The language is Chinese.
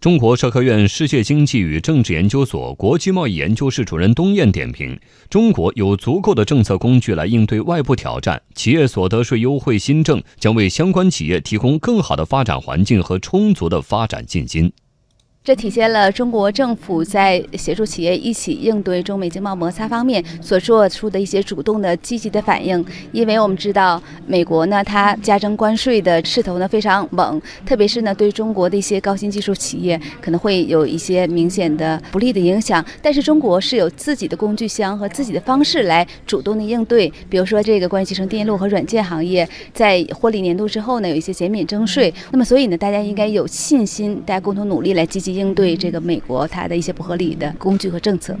中国社科院世界经济与政治研究所国际贸易研究室主任东燕点评：中国有足够的政策工具来应对外部挑战，企业所得税优惠新政将为相关企业提供更好的发展环境和充足的发展信心。这体现了中国政府在协助企业一起应对中美经贸摩擦方面所做出的一些主动的、积极的反应。因为我们知道，美国呢，它加征关税的势头呢非常猛，特别是呢对中国的一些高新技术企业可能会有一些明显的不利的影响。但是中国是有自己的工具箱和自己的方式来主动的应对。比如说，这个关于集成电路和软件行业，在获利年度之后呢，有一些减免征税。那么，所以呢，大家应该有信心，大家共同努力来积极。应对这个美国它的一些不合理的工具和政策。